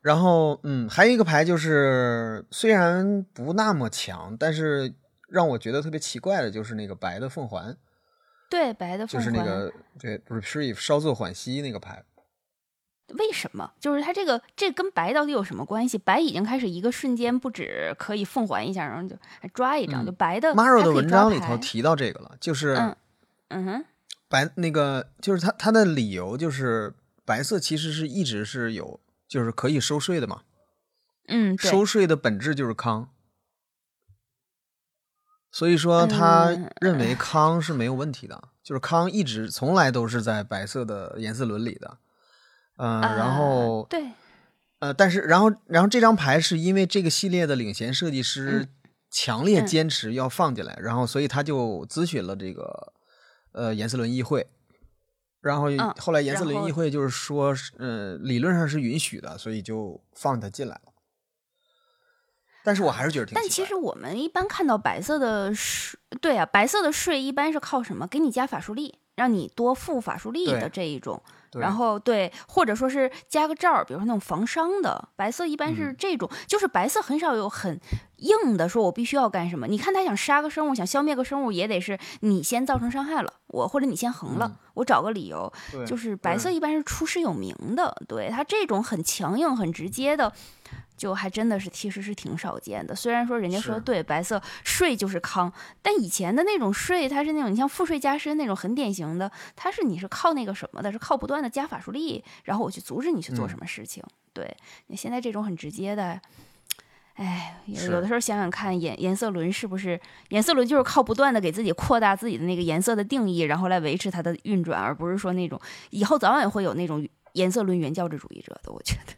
然后，嗯，还有一个牌就是虽然不那么强，但是让我觉得特别奇怪的就是那个白的凤凰，对，白的凤凰，就是那个对，reprieve 稍作缓息那个牌。为什么？就是它这个这跟白到底有什么关系？白已经开始一个瞬间不止可以凤凰一下，然后就还抓一张，就白的。Maro 的文章里头提到这个了，就是嗯哼，白那个就是他他的理由就是白色其实是一直是有就是可以收税的嘛，嗯，收税的本质就是康，所以说他认为康是没有问题的，就是康一直从来都是在白色的颜色轮里的。嗯，然后对，呃，但是然后然后这张牌是因为这个系列的领衔设计师强烈坚持要放进来，然后所以他就咨询了这个呃颜色轮议会，然后后来颜色轮议会就是说，呃，理论上是允许的，所以就放他进来了。但是我还是觉得挺。但其实我们一般看到白色的税，对啊，白色的税一般是靠什么？给你加法术力，让你多付法术力的这一种。然后对，或者说是加个罩儿，比如说那种防伤的白色，一般是这种，就是白色很少有很硬的，说我必须要干什么。你看他想杀个生物，想消灭个生物，也得是你先造成伤害了，我或者你先横了，我找个理由。就是白色一般是出师有名的，对他这种很强硬、很直接的。就还真的是，其实是挺少见的。虽然说人家说对白色税就是康，但以前的那种税，它是那种你像赋税加身那种很典型的，它是你是靠那个什么的，是靠不断的加法术力，然后我去阻止你去做什么事情。对，你现在这种很直接的，哎，有的时候想想看，颜颜色轮是不是颜色轮就是靠不断的给自己扩大自己的那个颜色的定义，然后来维持它的运转，而不是说那种以后早晚也会有那种颜色轮原教旨主义者的，我觉得。